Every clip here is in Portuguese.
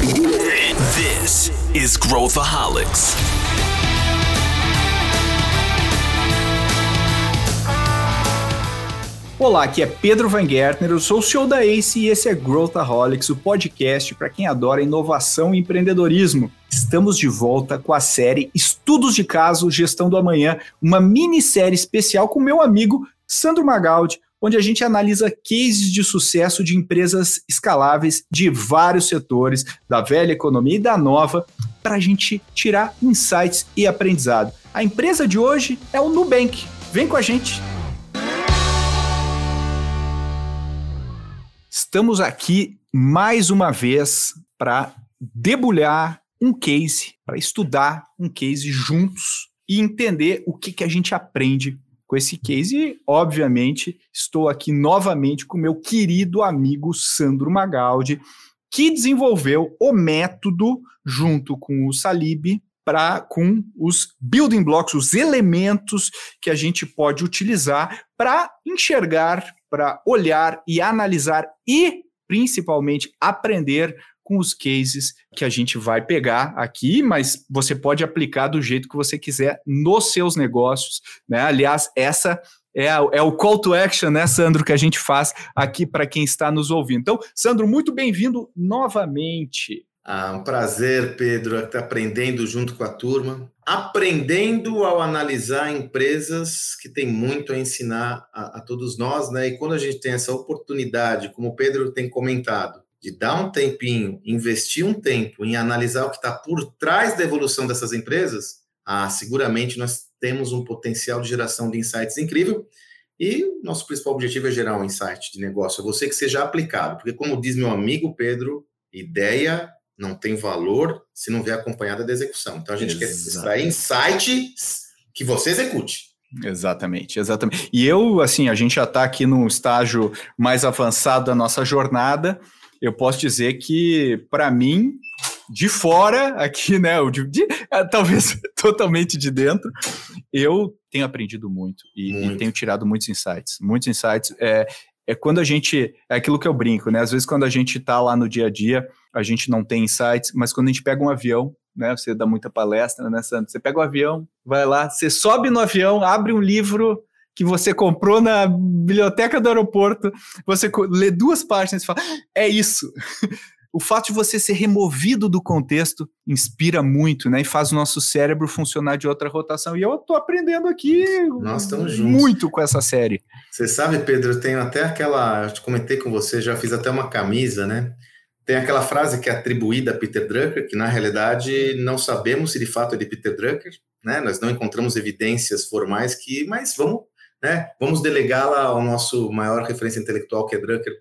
This is Growthaholics. Olá, aqui é Pedro Van Gertner, eu sou o CEO da ACE e esse é Growthaholics, o podcast para quem adora inovação e empreendedorismo. Estamos de volta com a série Estudos de Caso Gestão do Amanhã, uma minissérie especial com meu amigo Sandro Magaldi, onde a gente analisa cases de sucesso de empresas escaláveis de vários setores, da velha economia e da nova, para a gente tirar insights e aprendizado. A empresa de hoje é o Nubank. Vem com a gente! Estamos aqui mais uma vez para debulhar um case, para estudar um case juntos e entender o que, que a gente aprende com esse case. E, obviamente, estou aqui novamente com meu querido amigo Sandro Magaldi, que desenvolveu o método junto com o Salib para com os building blocks, os elementos que a gente pode utilizar para enxergar para olhar e analisar e, principalmente, aprender com os cases que a gente vai pegar aqui, mas você pode aplicar do jeito que você quiser nos seus negócios. Né? Aliás, essa é, é, o call to action, né, Sandro, que a gente faz aqui para quem está nos ouvindo. Então, Sandro, muito bem-vindo novamente. Ah, um prazer, Pedro, estar aprendendo junto com a turma, aprendendo ao analisar empresas que tem muito a ensinar a, a, todos nós, né? E quando a gente tem essa oportunidade, como o Pedro tem comentado, de dar um tempinho, investir um tempo em analisar o que está por trás da evolução dessas empresas, ah, seguramente nós temos um potencial de geração de insights incrível. E nosso principal objetivo é gerar um insight de negócio, você que seja aplicado, porque como diz meu amigo Pedro, ideia não tem valor se não vier acompanhada da execução. Então a gente Exatamente. quer extrair insights que você execute. Exatamente, exatamente. E eu, assim, a gente já está aqui num estágio mais avançado da nossa jornada. Eu posso dizer que, para mim, de fora, aqui, né, de, de, é, talvez totalmente de dentro, eu tenho aprendido muito e, muito. e tenho tirado muitos insights. Muitos insights. É, é quando a gente. É aquilo que eu brinco, né? Às vezes, quando a gente está lá no dia a dia, a gente não tem insights, mas quando a gente pega um avião, né? Você dá muita palestra, né, Sandro? Você pega o um avião, vai lá, você sobe no avião, abre um livro que você comprou na biblioteca do aeroporto, você lê duas páginas e fala: é isso. o fato de você ser removido do contexto inspira muito, né? E faz o nosso cérebro funcionar de outra rotação. E eu tô aprendendo aqui muito com essa série. Você sabe, Pedro, eu tenho até aquela. Eu comentei com você, já fiz até uma camisa, né? Tem aquela frase que é atribuída a Peter Drucker, que na realidade não sabemos se de fato é de Peter Drucker, né? Nós não encontramos evidências formais que, mas vamos, né? Vamos delegá-la ao nosso maior referência intelectual, que é Drucker.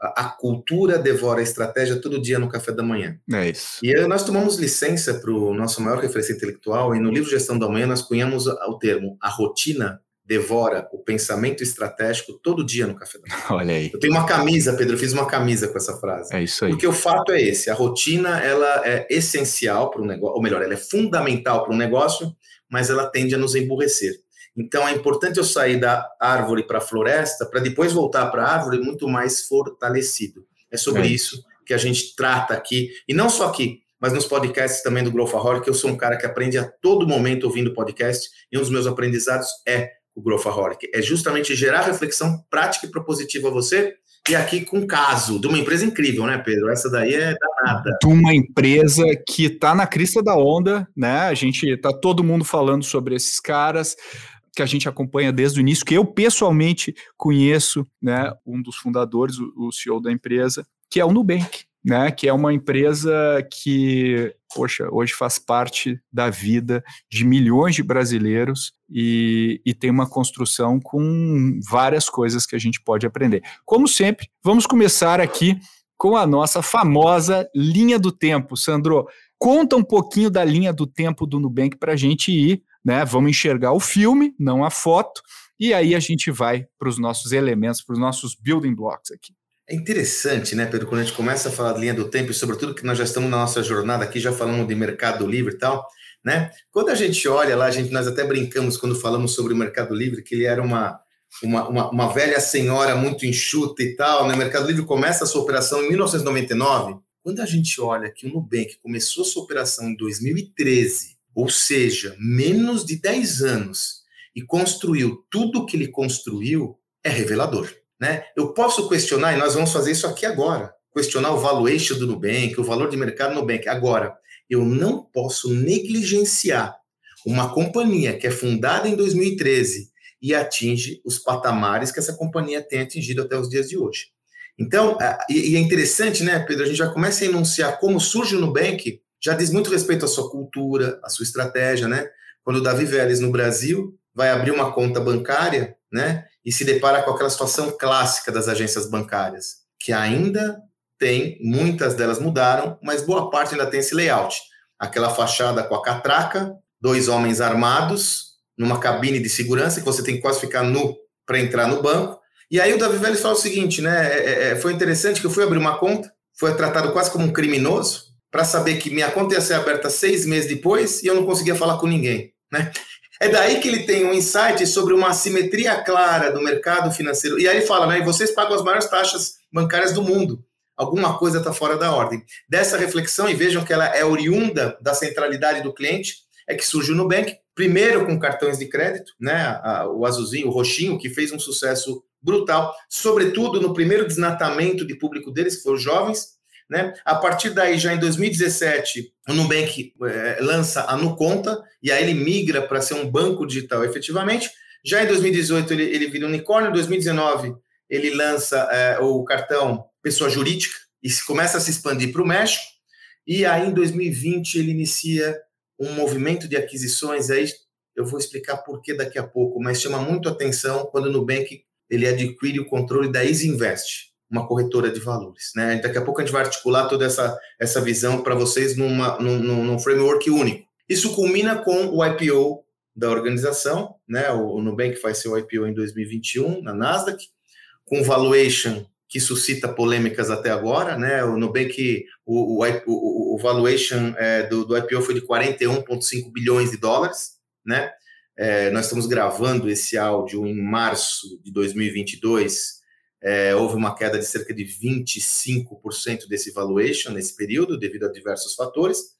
A, cultura devora a estratégia todo dia no café da manhã. É isso. E nós tomamos licença para o nosso maior referência intelectual, e no livro Gestão da Manhã nós cunhamos o termo a rotina devora o pensamento estratégico todo dia no café da manhã. Olha aí. Eu tenho uma camisa, Pedro, eu fiz uma camisa com essa frase. É isso aí. Porque o fato é esse, a rotina ela é essencial para um negócio, ou melhor, ela é fundamental para um negócio, mas ela tende a nos emburrecer. Então é importante eu sair da árvore para a floresta para depois voltar para a árvore muito mais fortalecido. É sobre é. isso que a gente trata aqui, e não só aqui, mas nos podcasts também do Growthaholic, eu sou um cara que aprende a todo momento ouvindo podcast, e um dos meus aprendizados é o Growthaholic. É justamente gerar reflexão prática e propositiva a você, e aqui com caso de uma empresa incrível, né, Pedro? Essa daí é danada. De uma empresa que está na crista da onda, né? A gente está todo mundo falando sobre esses caras que a gente acompanha desde o início, que eu pessoalmente conheço, né, um dos fundadores, o CEO da empresa, que é o Nubank né, que é uma empresa que, poxa, hoje faz parte da vida de milhões de brasileiros e, e, tem uma construção com várias coisas que a gente pode aprender. Como sempre, vamos começar aqui com a nossa famosa linha do tempo. Sandro, conta um pouquinho da linha do tempo do Nubank para a gente ir, né? Vamos enxergar o filme, não a foto, e aí a gente vai para os nossos elementos, para os nossos building blocks aqui. É interessante, né, Pedro, quando a gente começa a falar de linha do tempo, e sobretudo que nós já estamos na nossa jornada aqui, já falamos de mercado livre e tal, né? Quando a gente olha lá, a gente, nós até brincamos quando falamos sobre o mercado livre, que ele era uma, uma, uma, uma velha senhora muito enxuta e tal, né? O mercado livre começa a sua operação em 1999, quando a gente olha que o Nubank começou sua operação em 2013, ou seja, menos de 10 anos, e construiu tudo o que ele construiu, é revelador. Né? Eu posso questionar, e nós vamos fazer isso aqui agora, questionar o valuation do Nubank, o valor de mercado do Nubank. Agora, eu não posso negligenciar uma companhia que é fundada em 2013 e atinge os patamares que essa companhia tem atingido até os dias de hoje. Então, e é interessante, né, Pedro? A gente já começa a enunciar como surge o Nubank, já diz muito respeito à sua cultura, à sua estratégia, né? Quando o Davi Vélez, no Brasil, vai abrir uma conta bancária, né, e se depara com aquela situação clássica das agências bancárias, que ainda tem, muitas delas mudaram, mas boa parte ainda tem esse layout. Aquela fachada com a catraca, dois homens armados, numa cabine de segurança, que você tem que quase ficar nu para entrar no banco. E aí o Davi Vélez fala o seguinte, né? É, é, é, foi interessante que eu fui abrir uma conta, foi tratado quase como um criminoso, para saber que minha conta ia ser aberta seis meses depois e eu não conseguia falar com ninguém, né? É daí que ele tem um insight sobre uma assimetria clara do mercado financeiro. E aí ele fala, né? Vocês pagam as maiores taxas bancárias do mundo. Alguma coisa está fora da ordem. Dessa reflexão, e vejam que ela é oriunda da centralidade do cliente, é que surge o Nubank, primeiro com cartões de crédito, né, o azulzinho, o roxinho, que fez um sucesso brutal, sobretudo no primeiro desnatamento de público deles, que foram os jovens. Né? A partir daí, já em 2017, o Nubank é, lança a Nuconta, e aí ele migra para ser um banco digital efetivamente. Já em 2018, ele, ele vira um unicórnio, em 2019, ele lança é, o cartão pessoa jurídica e começa a se expandir para o México. E aí, em 2020, ele inicia um movimento de aquisições, aí eu vou explicar por que daqui a pouco, mas chama muito atenção quando o Nubank ele adquire o controle da Easy Invest, uma corretora de valores. Né? Daqui a pouco a gente vai articular toda essa, essa visão para vocês numa, num, num, framework único. Isso culmina com o IPO da organização, né? o, o Nubank faz seu IPO em 2021 na Nasdaq, com valuation que suscita polêmicas até agora, né? O Nubank, o, o, o valuation é, do, do, IPO foi de 41,5 bilhões de dólares, né? É, nós estamos gravando esse áudio em março de 2022. É, houve uma queda de cerca de 25% desse valuation nesse período, devido a diversos fatores.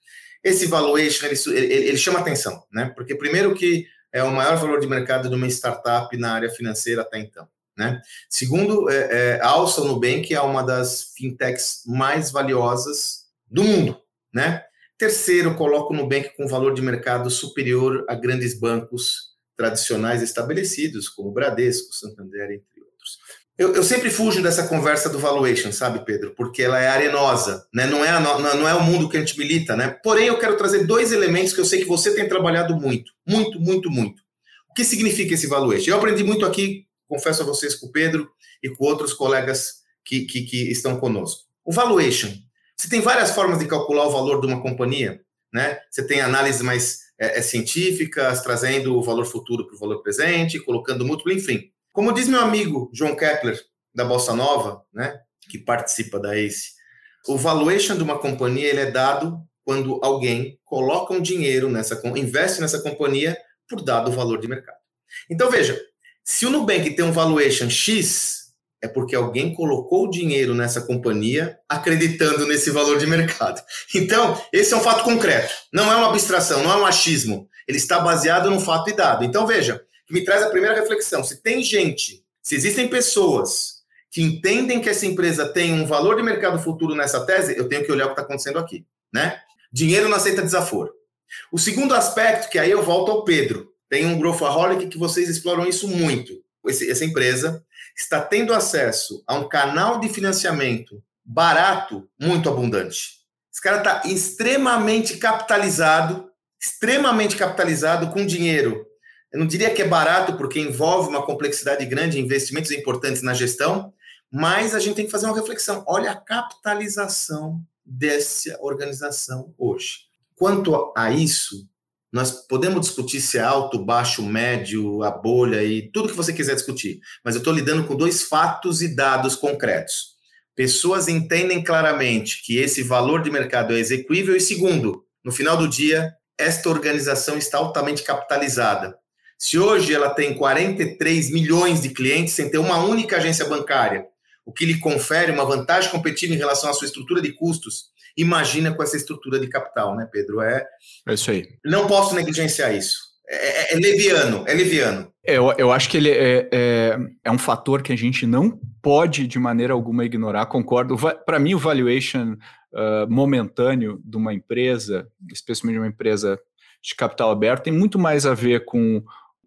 Esse valuation ele, ele, ele chama atenção, né? Porque primeiro que é o maior valor de mercado de uma startup na área financeira até então. Né? Segundo, é, é, a Nubank é uma das fintechs mais valiosas do mundo. Né? Terceiro, coloco o Nubank com valor de mercado superior a grandes bancos tradicionais estabelecidos, como Bradesco, Santander, entre. Eu, eu, sempre fujo dessa conversa do valuation, sabe, Pedro? Porque ela é arenosa, né? não, é a, não é o mundo que a gente milita. Né? Porém, eu quero trazer dois elementos que eu sei que você tem trabalhado muito, muito, muito, muito. O que significa esse valuation? Eu aprendi muito aqui confesso a vocês com o Pedro e com outros colegas que, que, que estão conosco. O valuation. Você tem várias formas de calcular o valor de uma companhia, né? Você tem análises mais é, é, científicas, trazendo o valor futuro para o valor presente, colocando múltiplo, enfim. Como diz meu amigo João Kepler, da Bossa Nova, né, que participa da ACE, o valuation de uma companhia ele é dado quando alguém coloca um dinheiro nessa, investe nessa companhia por dado valor de mercado. Então, veja, se o Nubank tem um valuation X, é porque alguém colocou dinheiro nessa companhia acreditando nesse valor de mercado. Então, esse é um fato concreto. Não é uma abstração, não é um achismo. Ele está baseado num fato e dado. Então, veja, me traz a primeira reflexão. Se tem gente, se existem pessoas que entendem que essa empresa tem um valor de mercado futuro nessa tese, eu tenho que olhar o que está acontecendo aqui. Né? Dinheiro não aceita desaforo. O segundo aspecto, que aí eu volto ao Pedro, tem um Growthaholic que vocês exploram isso muito. Esse, essa empresa está tendo acesso a um canal de financiamento barato, muito abundante. Esse cara está extremamente capitalizado, extremamente capitalizado com dinheiro. Eu não diria que é barato, porque envolve uma complexidade grande, investimentos importantes na gestão, mas a gente tem que fazer uma reflexão. Olha a capitalização dessa organização hoje. Quanto a isso, nós podemos discutir se é alto, baixo, médio, a bolha e tudo que você quiser discutir, mas eu estou lidando com dois fatos e dados concretos. Pessoas entendem claramente que esse valor de mercado é execuível, e segundo, no final do dia, esta organização está altamente capitalizada. Se hoje ela tem 43 milhões de clientes sem ter uma única agência bancária, o que lhe confere uma vantagem competitiva em relação à sua estrutura de custos, Imagina com essa estrutura de capital, né, Pedro? É, é isso aí. Não posso negligenciar isso. É, é, é leviano, é leviano. É, eu, eu acho que ele é, é, é, um fator que a gente não pode de maneira alguma ignorar, concordo. Para mim, o valuation uh, momentâneo de uma empresa, especialmente de uma empresa de capital aberto, tem muito mais a ver com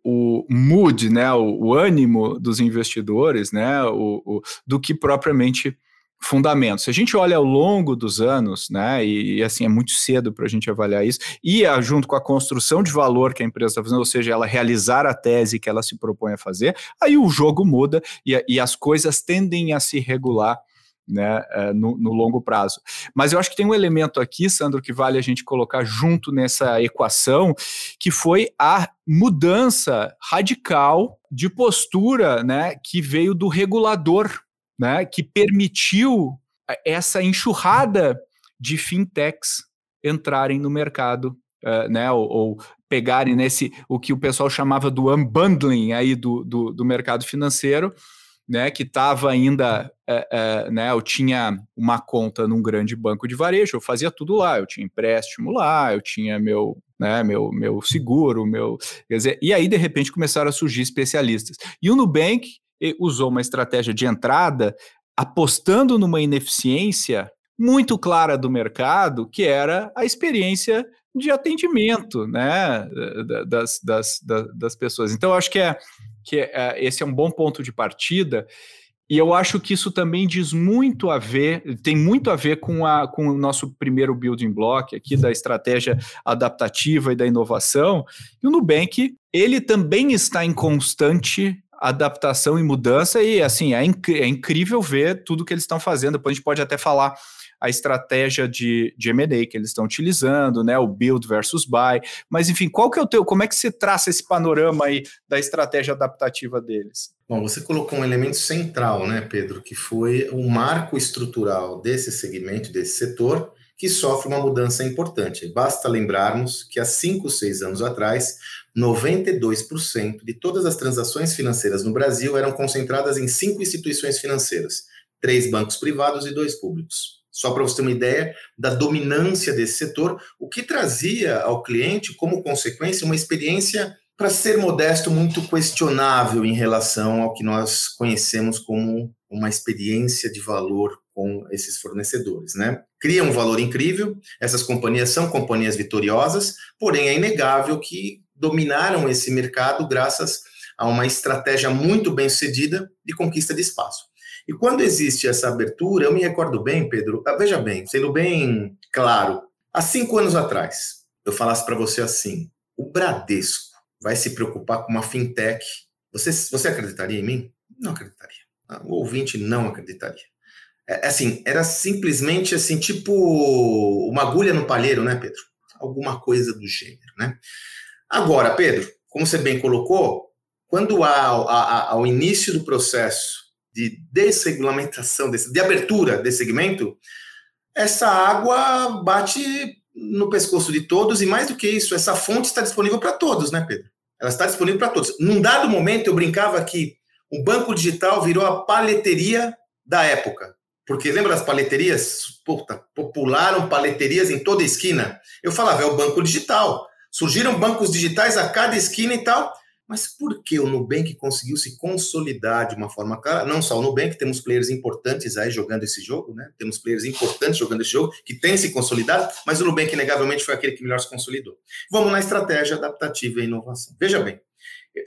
o mood, né, o, o ânimo dos investidores, né, o, o, do que propriamente fundamentos. Se a gente olha ao longo dos anos, né, e, e assim é muito cedo para a gente avaliar isso, e junto com a construção de valor que a empresa está fazendo, ou seja, ela realizar a tese que ela se propõe a fazer, aí o jogo muda e, e as coisas tendem a se regular né, é, no, no, longo prazo. Mas eu acho que tem um elemento aqui, Sandro, que vale a gente colocar junto nessa equação, que foi a mudança radical de postura né, que veio do regulador, né, que permitiu essa enxurrada de fintechs entrarem no mercado, uh, né, ou, ou, pegarem nesse o que o pessoal chamava do unbundling aí do, do, do mercado financeiro né, que estava ainda, é, é, né, eu tinha uma conta num grande banco de varejo, eu fazia tudo lá, eu tinha empréstimo lá, eu tinha meu, né, meu, meu seguro, meu, quer dizer, e aí de repente começaram a surgir especialistas. E o Nubank usou uma estratégia de entrada apostando numa ineficiência muito clara do mercado, que era a experiência de atendimento, né, das, das, das, pessoas. Então, acho que é que é, esse é um bom ponto de partida. E eu acho que isso também diz muito a ver, tem muito a ver com, a, com o nosso primeiro building block aqui da estratégia adaptativa e da inovação. E o Nubank, ele também está em constante adaptação e mudança, e assim, é, inc é incrível ver tudo que eles estão fazendo. Depois a gente pode até falar a estratégia de, de M&A que eles estão utilizando, né, o build versus buy, mas enfim, qual que é o teu, como é que você traça esse panorama aí da estratégia adaptativa deles? Bom, você colocou um elemento central, né, Pedro, que foi o marco estrutural desse segmento, desse setor, que sofre uma mudança importante. Basta lembrarmos que há cinco, seis anos atrás, 92% de todas as transações financeiras no Brasil eram concentradas em cinco instituições financeiras, três bancos privados e dois públicos só para você ter uma ideia da dominância desse setor, o que trazia ao cliente como consequência uma experiência, para ser modesto, muito questionável em relação ao que nós conhecemos como uma experiência de valor com esses fornecedores, né? Cria um valor incrível, essas companhias são companhias vitoriosas, porém é inegável que dominaram esse mercado graças a uma estratégia muito bem sucedida de conquista de espaço. E quando existe essa abertura, eu me recordo bem, Pedro, ah, veja bem, sendo bem claro, há cinco anos atrás, eu falasse para você assim: o Bradesco vai se preocupar com uma fintech. Você, você acreditaria em mim? Não acreditaria. Ah, o ouvinte não acreditaria. É, é, assim, era simplesmente assim, tipo uma agulha no palheiro, né, Pedro? Alguma coisa do gênero, né? Agora, Pedro, como você bem colocou, quando há ao início do processo de desregulamentação, de abertura desse segmento, essa água bate no pescoço de todos e mais do que isso, essa fonte está disponível para todos, né, Pedro? Ela está disponível para todos. Num dado momento, eu brincava que o banco digital virou a paleteria da época. Porque lembra das paleterias? Puta, popularam paleterias em toda esquina. Eu falava, é o banco digital. Surgiram bancos digitais a cada esquina e tal. Mas por que o Nubank conseguiu se consolidar de uma forma clara? Não só o Nubank, temos players importantes aí jogando esse jogo, né? Temos players importantes jogando esse jogo, que têm se consolidado, mas o Nubank, inegavelmente, foi aquele que melhor se consolidou. Vamos na estratégia adaptativa e inovação. Veja bem,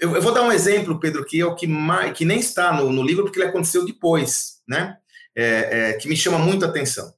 eu, eu vou dar um exemplo, Pedro, que é o que, mais, que nem está no, no livro, porque ele aconteceu depois, né? É, é, que me chama muito a atenção.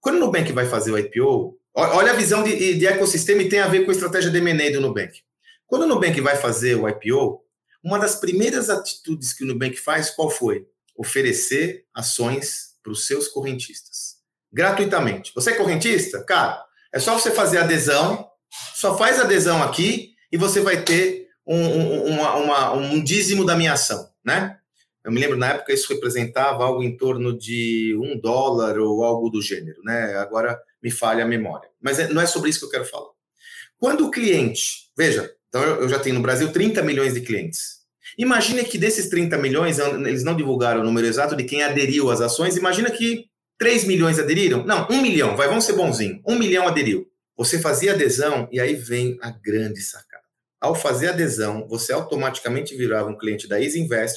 Quando o Nubank vai fazer o IPO, olha a visão de, de ecossistema e tem a ver com a estratégia de M&A do Nubank. Quando o Nubank vai fazer o IPO, uma das primeiras atitudes que o Nubank faz, qual foi? Oferecer ações para os seus correntistas. Gratuitamente. Você é correntista? Cara, é só você fazer adesão, só faz adesão aqui e você vai ter um, um, uma, uma, um dízimo da minha ação, né? Eu me lembro, na época, isso representava algo em torno de um dólar ou algo do gênero, né? Agora me falha a memória. Mas é, não é sobre isso que eu quero falar. Quando o cliente, veja, então, eu já tenho no Brasil 30 milhões de clientes. Imagina que desses 30 milhões, eles não divulgaram o número exato de quem aderiu às ações, imagina que 3 milhões aderiram? Não, 1 milhão, vai, vamos ser bonzinho. 1 milhão aderiu. Você fazia adesão e aí vem a grande sacada. Ao fazer adesão, você automaticamente virava um cliente da Easy Invest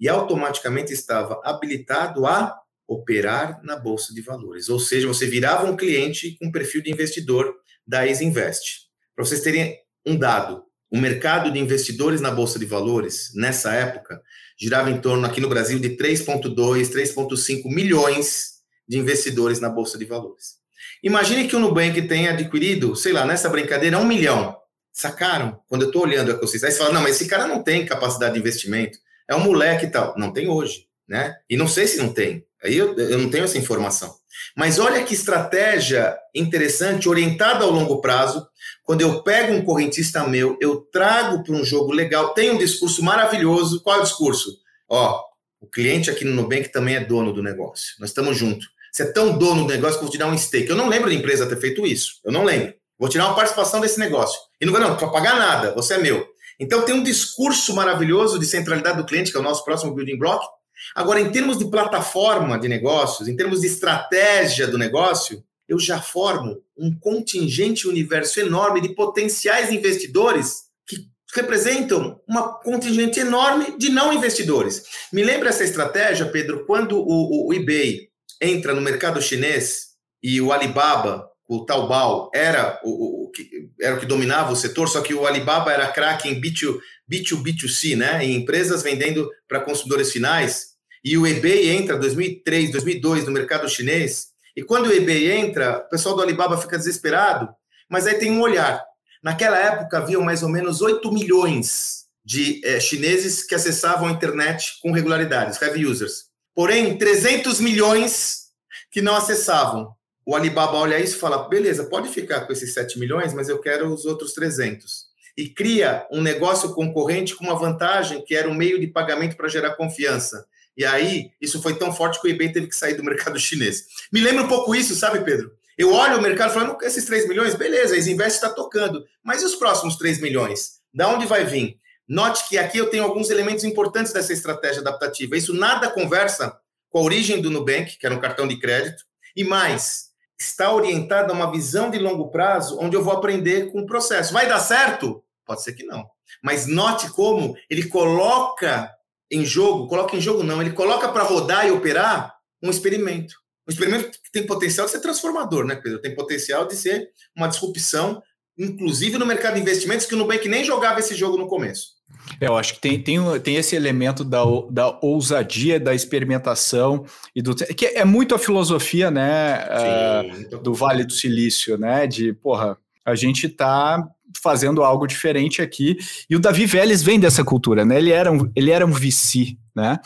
e automaticamente estava habilitado a operar na bolsa de valores. Ou seja, você virava um cliente com perfil de investidor da Easy Invest. Para vocês terem um dado, o mercado de investidores na bolsa de valores nessa época girava em torno aqui no Brasil de 3.2, 3.5 milhões de investidores na bolsa de valores. Imagine que o Nubank tenha adquirido, sei lá, nessa brincadeira, um milhão. Sacaram? Quando eu estou olhando a ecossistema, aí você fala, não, mas esse cara não tem capacidade de investimento, é um moleque e tal. Não tem hoje, né? E não sei se não tem. Aí eu, eu não tenho essa informação. Mas olha que estratégia interessante, orientada ao longo prazo. Quando eu pego um correntista meu, eu trago para um jogo legal, tem um discurso maravilhoso. Qual é o discurso? Ó, o cliente aqui no Nubank também é dono do negócio. Nós estamos juntos. Você é tão dono do negócio que eu vou te dar um stake. Eu não lembro da empresa ter feito isso. Eu não lembro. Vou tirar uma participação desse negócio. E não vai, não, para pagar nada, você é meu. Então tem um discurso maravilhoso de centralidade do cliente, que é o nosso próximo building block, Agora, em termos de plataforma de negócios, em termos de estratégia do negócio, eu já formo um contingente universo enorme de potenciais investidores que representam uma contingente enorme de não investidores. Me lembra essa estratégia, Pedro, quando o, o, o eBay entra no mercado chinês e o Alibaba, o Taobao, era o, o, era o que dominava o setor, só que o Alibaba era craque em B2, B2, B2C, né? em empresas vendendo para consumidores finais, e o eBay entra 2003, 2002 no mercado chinês, e quando o eBay entra, o pessoal do Alibaba fica desesperado, mas aí tem um olhar. Naquela época haviam mais ou menos 8 milhões de é, chineses que acessavam a internet com regularidades, heavy users. Porém, 300 milhões que não acessavam. O Alibaba olha isso e fala: beleza, pode ficar com esses 7 milhões, mas eu quero os outros 300. E cria um negócio concorrente com uma vantagem que era um meio de pagamento para gerar confiança. E aí, isso foi tão forte que o eBay teve que sair do mercado chinês. Me lembra um pouco isso, sabe, Pedro? Eu olho o mercado falando, esses 3 milhões, beleza, a Invest está tocando. Mas e os próximos 3 milhões? Da onde vai vir? Note que aqui eu tenho alguns elementos importantes dessa estratégia adaptativa. Isso nada conversa com a origem do Nubank, que era um cartão de crédito, e mais, está orientado a uma visão de longo prazo, onde eu vou aprender com o processo. Vai dar certo? Pode ser que não. Mas note como ele coloca em jogo, coloca em jogo não, ele coloca para rodar e operar um experimento. Um experimento que tem potencial de ser transformador, né, Pedro? Tem potencial de ser uma disrupção, inclusive no mercado de investimentos, que o Nubank nem jogava esse jogo no começo. É, eu acho que tem, tem, tem esse elemento da, da ousadia, da experimentação, e do que é muito a filosofia né, Sim, uh, do Vale do Silício, né? De, porra, a gente está fazendo algo diferente aqui. E o Davi Vélez vem dessa cultura, né? Ele era um, ele era um VC, né?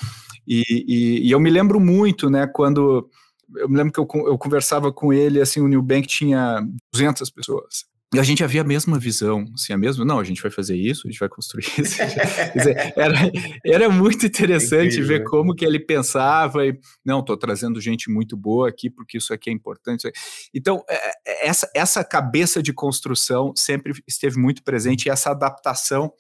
E, e, e eu me lembro muito, né, quando eu me lembro que eu, eu conversava com ele, assim, o New Bank tinha 200 pessoas. E a gente havia a mesma visão, assim, a mesma, não, a gente vai fazer isso, a gente vai construir isso. dizer, era, era muito interessante ver como que ele pensava e, não, estou trazendo gente muito boa aqui, porque isso aqui é importante. Então, é, é, essa, essa cabeça de construção sempre esteve muito presente e essa adaptação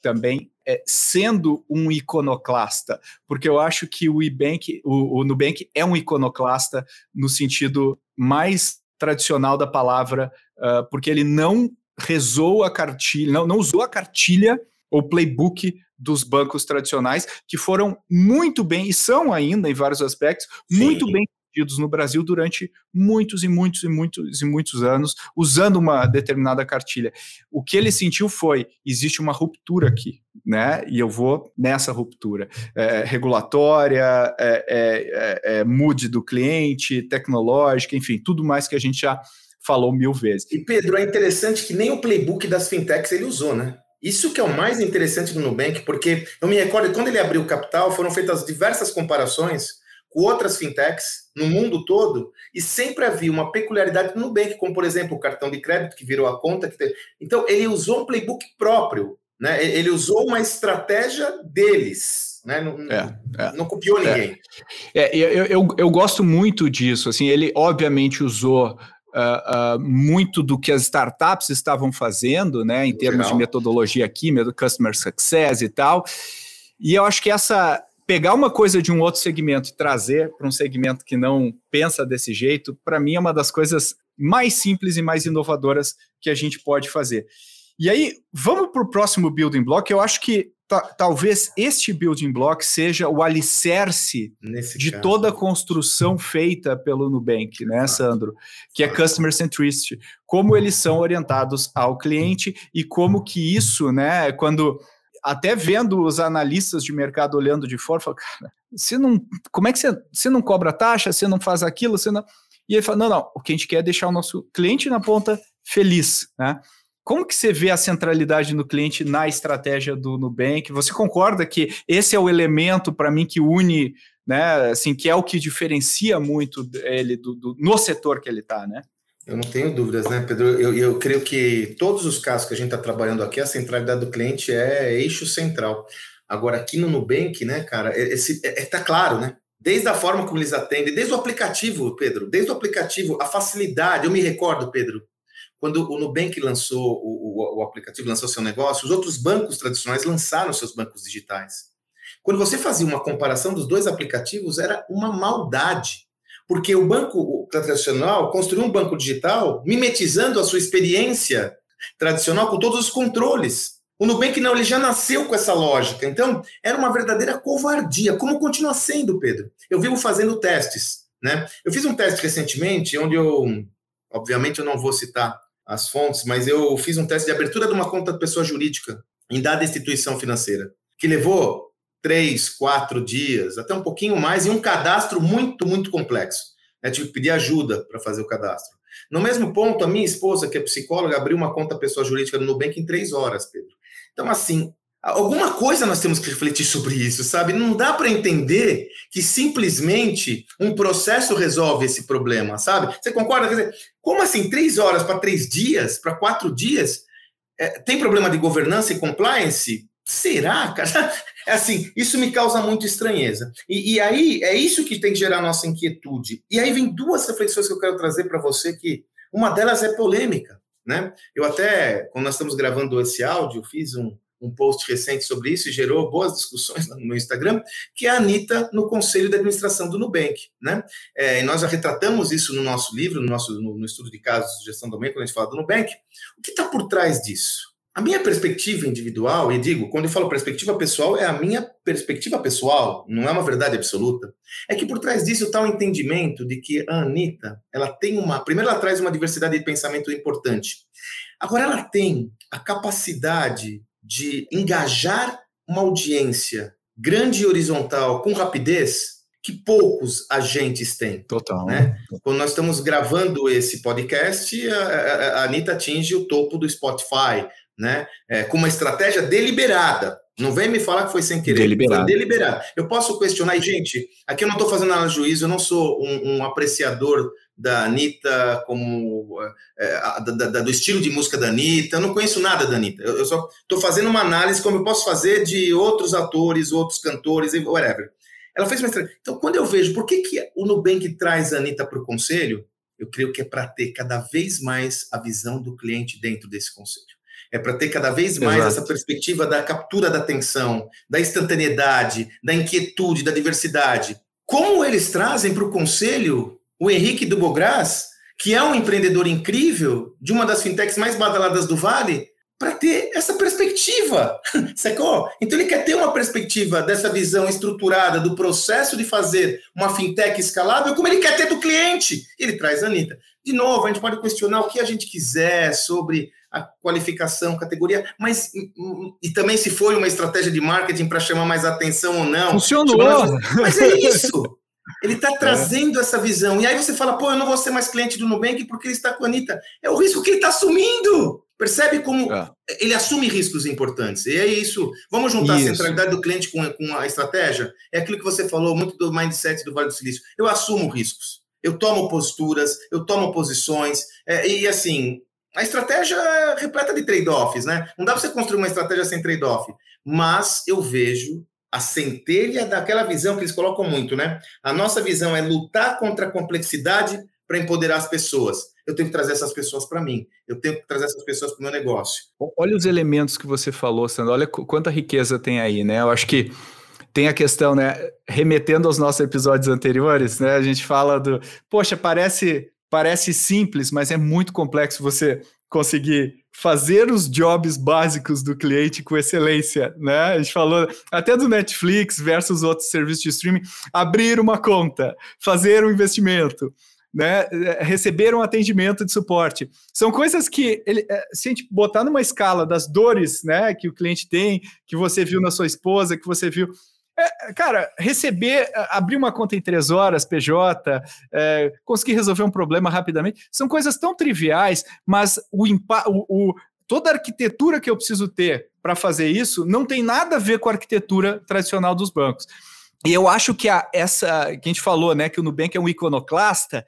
também é, sendo um iconoclasta, porque eu acho que o Nubank, o, o Nubank é um iconoclasta no sentido mais tradicional da palavra, uh, porque ele não rezou a cartilha, não, não usou a cartilha ou playbook dos bancos tradicionais, que foram muito bem, e são ainda em vários aspectos, Sim. muito bem sucedidos no Brasil durante muitos e muitos e muitos e muitos anos, usando uma determinada cartilha. O que ele sentiu foi: existe uma ruptura aqui, né? E eu vou nessa ruptura é, regulatória, é, é, é, mood do cliente, tecnológica, enfim, tudo mais que a gente já falou mil vezes. E Pedro, é interessante que nem o playbook das fintechs ele usou, né? Isso que é o mais interessante do Nubank, porque eu me recordo quando ele abriu o capital, foram feitas diversas comparações com outras fintechs no mundo todo, e sempre havia uma peculiaridade no Nubank, como por exemplo o cartão de crédito que virou a conta. Então ele usou um playbook próprio, né? Ele usou uma estratégia deles, né? Não, é, é, não copiou é. ninguém. É, eu, eu, eu gosto muito disso. Assim, ele obviamente usou Uh, uh, muito do que as startups estavam fazendo, né, em termos de metodologia aqui, customer success e tal. E eu acho que essa pegar uma coisa de um outro segmento e trazer para um segmento que não pensa desse jeito, para mim é uma das coisas mais simples e mais inovadoras que a gente pode fazer. E aí, vamos para o próximo building block. Eu acho que talvez este building block seja o alicerce Nesse de caso. toda a construção feita pelo Nubank, né, Sandro? Que é customer centricity. Como eles são orientados ao cliente e como que isso, né, quando até vendo os analistas de mercado olhando de fora, fala, cara, você não, como é que você, você não cobra taxa, você não faz aquilo, você não... E ele fala, não, não, o que a gente quer é deixar o nosso cliente na ponta feliz, né? Como que você vê a centralidade no cliente na estratégia do Nubank? Você concorda que esse é o elemento para mim que une, né, assim, que é o que diferencia muito ele do, do no setor que ele está, né? Eu não tenho dúvidas, né, Pedro? Eu, eu creio que todos os casos que a gente está trabalhando aqui, a centralidade do cliente é eixo central. Agora, aqui no Nubank, né, cara, esse, é, é, tá claro, né? Desde a forma como eles atendem, desde o aplicativo, Pedro, desde o aplicativo, a facilidade. Eu me recordo, Pedro, quando o Nubank lançou o, o, o, aplicativo, lançou seu negócio, os outros bancos tradicionais lançaram seus bancos digitais. Quando você fazia uma comparação dos dois aplicativos, era uma maldade, porque o banco tradicional construiu um banco digital mimetizando a sua experiência tradicional com todos os controles. O Nubank não, ele já nasceu com essa lógica. Então, era uma verdadeira covardia, como continua sendo, Pedro. Eu vivo fazendo testes, né? Eu fiz um teste recentemente onde eu, obviamente eu não vou citar as fontes, mas eu fiz um teste de abertura de uma conta de pessoa jurídica em dada instituição financeira, que levou três, quatro dias, até um pouquinho mais, e um cadastro muito, muito complexo. Eu tive que pedir ajuda para fazer o cadastro. No mesmo ponto, a minha esposa, que é psicóloga, abriu uma conta pessoa jurídica no Nubank em três horas, Pedro. Então, assim, Alguma coisa nós temos que refletir sobre isso, sabe? Não dá para entender que simplesmente um processo resolve esse problema, sabe? Você concorda? Quer dizer, como assim, três horas para três dias, para quatro dias? É, tem problema de governança e compliance? Será, cara? É assim, isso me causa muito estranheza. E, e, aí, é isso que tem que gerar nossa inquietude. E aí vem duas reflexões que eu quero trazer para você, que uma delas é polêmica, né? Eu até, quando nós estamos gravando esse áudio, fiz um, um post recente sobre isso e gerou boas discussões no meu Instagram, que é a Anitta no Conselho de Administração do Nubank. Né? É, e nós já retratamos isso no nosso livro, no nosso no, no estudo de casos de gestão do Nubank, quando a gente fala do Nubank. O que está por trás disso? A minha perspectiva individual, e digo, quando eu falo perspectiva pessoal, é a minha perspectiva pessoal, não é uma verdade absoluta, é que por trás disso está o entendimento de que a Anitta, ela tem uma. Primeiro, ela traz uma diversidade de pensamento importante. Agora, ela tem a capacidade de engajar uma audiência grande e horizontal com rapidez que poucos agentes têm. Total. Né? Quando nós estamos gravando esse podcast, a, a, a Anitta atinge o topo do Spotify, né? É, com uma estratégia deliberada. Não vem me falar que foi sem querer. Deliberado. Foi deliberado. Eu posso questionar, e, gente, aqui eu não estou fazendo nada de juízo, eu não sou um, um apreciador da Anitta, como é, da, da, do estilo de música da Anitta, eu não conheço nada da Anitta. Eu, eu só estou fazendo uma análise como eu posso fazer de outros atores, outros cantores, whatever. Ela fez uma estratégia. Então, quando eu vejo por que, que o Nubank traz a Anitta para o conselho, eu creio que é para ter cada vez mais a visão do cliente dentro desse conselho. É para ter cada vez mais Exato. essa perspectiva da captura da atenção, da instantaneidade, da inquietude, da diversidade. Como eles trazem para o conselho o Henrique Dubogras, que é um empreendedor incrível, de uma das fintechs mais badaladas do Vale, para ter essa perspectiva, sacou? Então ele quer ter uma perspectiva dessa visão estruturada do processo de fazer uma fintech escalável, como ele quer ter do cliente. Ele traz a Anitta. De novo, a gente pode questionar o que a gente quiser sobre a qualificação, categoria, mas e também se foi uma estratégia de marketing para chamar mais atenção ou não. Funcionou. Mas é isso. Ele está é. trazendo é. essa visão. E aí você fala, pô, eu não vou ser mais cliente do Nubank porque ele está com a Anitta. É o risco que ele está assumindo. Percebe como é. ele assume riscos importantes. E é isso. Vamos juntar isso. a centralidade do cliente com, com a estratégia? É aquilo que você falou muito do mindset do Vale do Silício. Eu assumo riscos. Eu tomo posturas, eu tomo posições. É, e assim, a estratégia é repleta de trade-offs, né? Não dá para você construir uma estratégia sem trade-off. Mas eu vejo a centelha daquela visão que eles colocam muito, né? A nossa visão é lutar contra a complexidade para empoderar as pessoas. Eu tenho que trazer essas pessoas para mim. Eu tenho que trazer essas pessoas para o meu negócio. Olha os elementos que você falou, Sandro. Olha quanta riqueza tem aí, né? Eu acho que tem a questão, né? Remetendo aos nossos episódios anteriores, né? A gente fala do, poxa, parece parece simples, mas é muito complexo você conseguir fazer os jobs básicos do cliente com excelência, né? A gente falou até do Netflix versus outros serviços de streaming, abrir uma conta, fazer um investimento, né? Receber um atendimento de suporte. São coisas que ele, é, se a gente botar numa escala das dores, né, que o cliente tem, que você viu na sua esposa, que você viu é, cara, receber, abrir uma conta em três horas, PJ, é, conseguir resolver um problema rapidamente, são coisas tão triviais, mas o, o, o toda a arquitetura que eu preciso ter para fazer isso não tem nada a ver com a arquitetura tradicional dos bancos. E eu acho que a, essa que a gente falou, né, que o Nubank é um iconoclasta,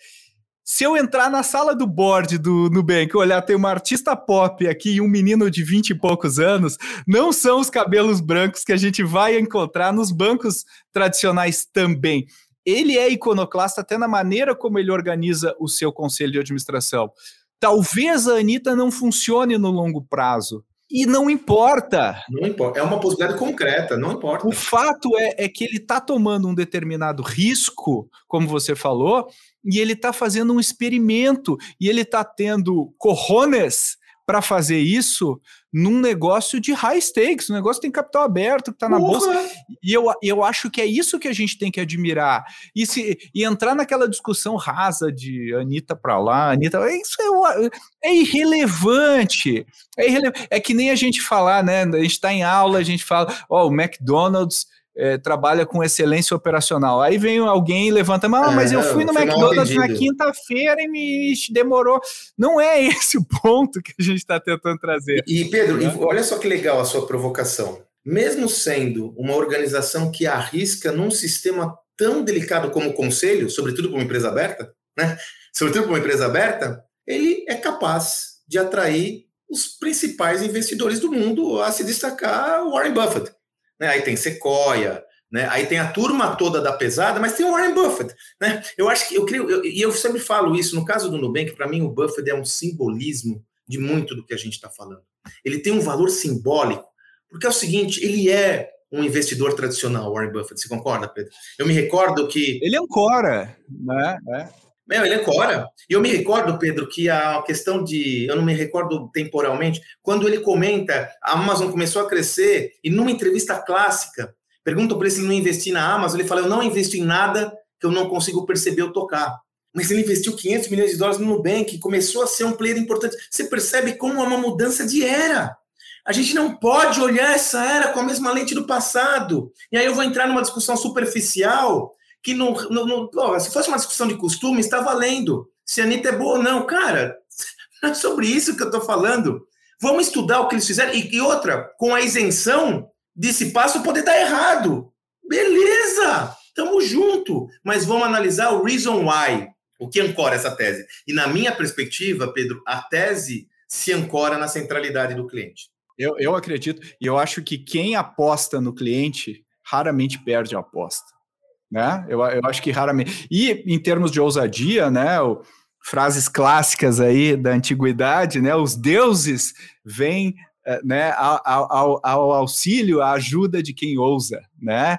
se eu entrar na sala do board do Nubank, olhar, tem uma artista pop aqui e um menino de 20 e poucos anos, não são os cabelos brancos que a gente vai encontrar nos bancos tradicionais também. Ele é iconoclasta até na maneira como ele organiza o seu conselho de administração. Talvez a Anitta não funcione no longo prazo. E não importa. Não importa. É uma possibilidade concreta, não importa. O fato é, é que ele está tomando um determinado risco, como você falou, e ele está fazendo um experimento, e ele está tendo corrones para fazer isso num negócio de high stakes, um negócio que tem capital aberto, que está na bolsa. E eu, eu acho que é isso que a gente tem que admirar. E, se, e entrar naquela discussão rasa de Anitta para lá, Anitta. Isso é, é irrelevante. É, irrelevante. é que nem a gente falar, né? A gente está em aula, a gente fala, ó, oh, o McDonald's é, trabalha com excelência operacional. Aí vem alguém e levanta, ah, mas eu é, fui no McDonald's na quinta-feira e me demorou. Não é esse o ponto que a gente está tentando trazer. E, Pedro, né? olha só que legal a sua provocação. Mesmo sendo uma organização que arrisca num sistema tão delicado como o conselho, sobretudo para uma empresa aberta, né? Sobretudo para uma empresa aberta, ele é capaz de atrair os principais investidores do mundo a se destacar Warren Buffett né? Aí tem Sequoia, né? Aí tem a turma toda da pesada, mas tem o Warren Buffett, né? Eu acho que eu creio, e eu, sempre falo isso, no caso do Nubank, para mim o Buffett é um simbolismo de muito do que a gente está falando. Ele tem um valor simbólico, porque é o seguinte, ele é um investidor tradicional, Warren Buffett. Você concorda, Pedro? Eu me recordo que. Ele ancora, né? É. Meu, ele ancora. E eu me recordo, Pedro, que a questão de. Eu não me recordo temporalmente, quando ele comenta, a Amazon começou a crescer, e numa entrevista clássica, perguntam para ele se ele não investir na Amazon, ele fala: Eu não investo em nada que eu não consigo perceber ou tocar. Mas ele investiu 500 milhões de dólares no Nubank, começou a ser um player importante. Você percebe como é uma mudança de era. A gente não pode olhar essa era com a mesma lente do passado. E aí eu vou entrar numa discussão superficial que não, não, não se fosse uma discussão de costume, está valendo. Se a Anitta é boa ou não. Cara, não é sobre isso que eu estou falando. Vamos estudar o que eles fizeram. E, e outra, com a isenção desse passo poder dar errado. Beleza! Tamo junto. Mas vamos analisar o reason why. O que ancora essa tese? E na minha perspectiva, Pedro, a tese se ancora na centralidade do cliente. Eu, eu acredito, e eu acho que quem aposta no cliente raramente perde a aposta né? Eu, eu acho que raramente. E em termos de ousadia, né? O, frases clássicas aí da antiguidade, né? Os deuses vêm eh, né, ao, ao, ao, auxílio, à ajuda de quem ousa, né?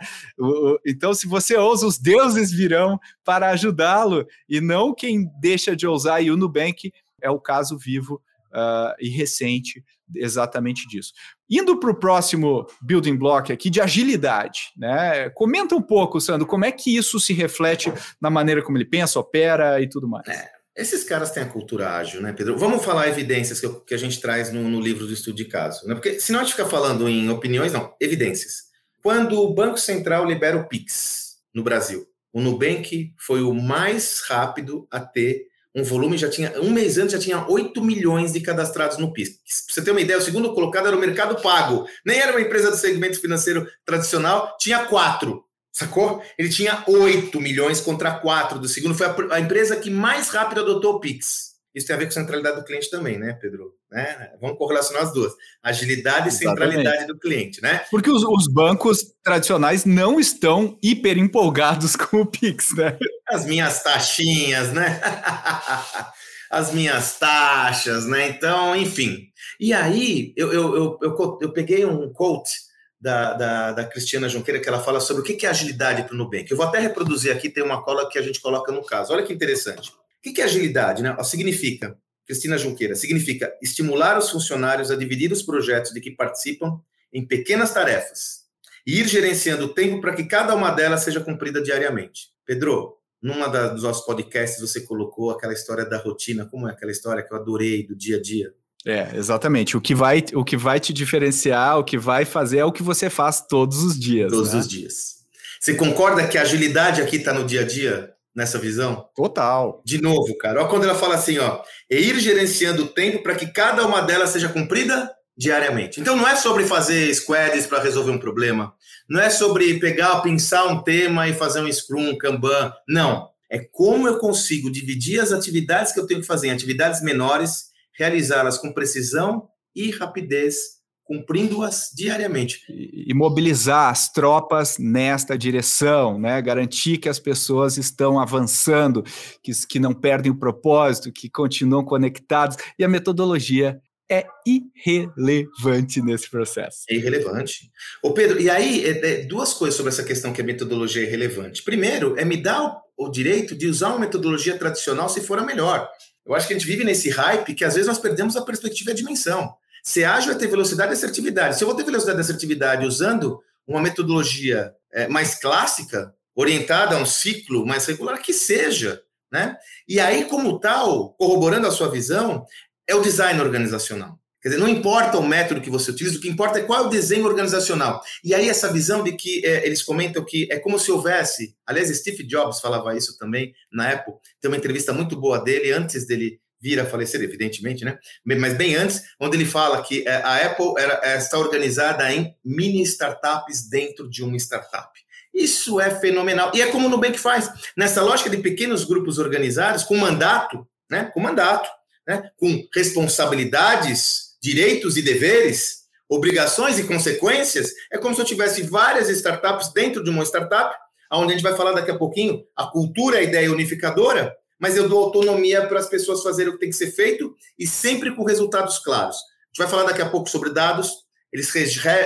então, se você ousa, os deuses virão para ajudá-lo e não quem deixa de ousar. E o Nubank é o caso vivo uh, e recente exatamente disso. Indo para o próximo building block aqui de agilidade, né? Comenta um pouco, Sandro, como é que isso se reflete na maneira como ele pensa, opera e tudo mais. É, esses caras têm a cultura ágil, né, Pedro? Vamos falar evidências que, eu, que a gente traz no, no, livro do estudo de caso, né? Porque senão a gente fica falando em opiniões, não, evidências. Quando o Banco Central libera o Pix no Brasil, o Nubank foi o mais rápido a ter um volume, já tinha, um mês antes já tinha 8 milhões de cadastrados no PIX. Pra você ter uma ideia, o segundo colocado era o Mercado Pago. Nem era uma empresa do segmento financeiro tradicional, tinha quatro. Sacou? Ele tinha 8 milhões contra 4 do segundo. Foi a, a empresa que mais rápido adotou o Pix. Isso tem a ver com centralidade do cliente também, né, Pedro? Né? Vamos correlacionar as duas. Agilidade Exatamente. e centralidade do cliente, né? Porque os, os, bancos tradicionais não estão hiper empolgados com o Pix, né? As minhas taxinhas, né? as minhas taxas, né? Então, enfim. E aí, eu, eu, eu, eu, eu peguei um quote da, da, da, Cristiana Junqueira, que ela fala sobre o que é agilidade para o Nubank. Eu vou até reproduzir aqui, tem uma cola que a gente coloca no caso. Olha que interessante. O que é agilidade? Né? Significa, Cristina Junqueira, significa estimular os funcionários a dividir os projetos de que participam em pequenas tarefas e ir gerenciando o tempo para que cada uma delas seja cumprida diariamente. Pedro, numa dos nossos podcasts você colocou aquela história da rotina, como é aquela história que eu adorei do dia a dia? É, exatamente. O que vai, o que vai te diferenciar, o que vai fazer é o que você faz todos os dias. Todos né? os dias. Você concorda que a agilidade aqui está no dia a dia, nessa visão? Total. De novo, cara. Olha quando ela fala assim, ó, e ir gerenciando o tempo para que cada uma delas seja cumprida diariamente. Então não é sobre fazer squads para resolver um problema, não é sobre pegar, pensar um tema e fazer um scrum, um kanban, não. É como eu consigo dividir as atividades que eu tenho que fazer em atividades menores realizá-las com precisão e rapidez, cumprindo-as diariamente. E, mobilizar as tropas nesta direção, né? garantir que as pessoas estão avançando, que, que não perdem o propósito, que continuam conectados. E a metodologia é irrelevante nesse processo. É irrelevante. Ô Pedro, e aí, é, é, duas coisas sobre essa questão que a metodologia é irrelevante. Primeiro, é me dar o, o direito de usar uma metodologia tradicional se for a melhor. Eu acho que a gente vive nesse hype que às vezes nós perdemos a perspectiva e a dimensão. Se ágil é ter velocidade e assertividade. Se eu vou ter velocidade e assertividade usando uma metodologia é, mais clássica, orientada a um ciclo mais regular, que seja. Né? E aí, como tal, corroborando a sua visão, é o design organizacional. Quer dizer, não importa o método que você utiliza, o que importa é qual é o desenho organizacional. E aí essa visão de que é, eles comentam que é como se houvesse, aliás, Steve Jobs falava isso também na Apple, tem uma entrevista muito boa dele, antes dele vir a falecer, evidentemente, né? Mas bem antes, onde ele fala que é, a Apple era, está organizada em mini startups dentro de uma startup. Isso é fenomenal. E é como o Nubank faz. Nessa lógica de pequenos grupos organizados, com mandato, né? Com mandato, né? Com responsabilidades direitos e deveres, obrigações e consequências, é como se eu tivesse várias startups dentro de uma startup, onde a gente vai falar daqui a pouquinho, a cultura, a ideia unificadora, mas eu dou autonomia para as pessoas fazerem o que tem que ser feito e sempre com resultados claros. A gente vai falar daqui a pouco sobre dados, eles,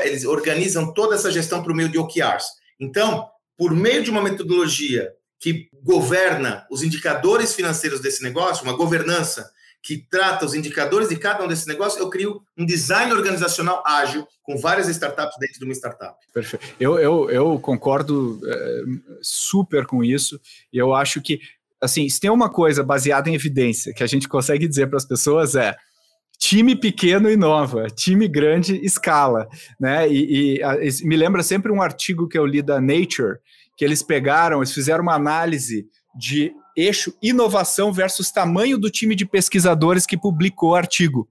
eles organizam toda essa gestão por meio de OKRs. Então, por meio de uma metodologia que governa os indicadores financeiros desse negócio, uma governança que trata os indicadores de cada um desses negócios, eu crio um design organizacional ágil com várias startups dentro de uma startup. Perfeito. Eu, eu, eu concordo é, super com isso. Eu acho que, assim, se tem uma coisa baseada em evidência que a gente consegue dizer para as pessoas é time pequeno inova, time grande escala, né? E, e a, me lembra sempre um artigo que eu li da Nature, que eles pegaram, eles fizeram uma análise de eixo inovação versus tamanho do time de pesquisadores que publicou o artigo.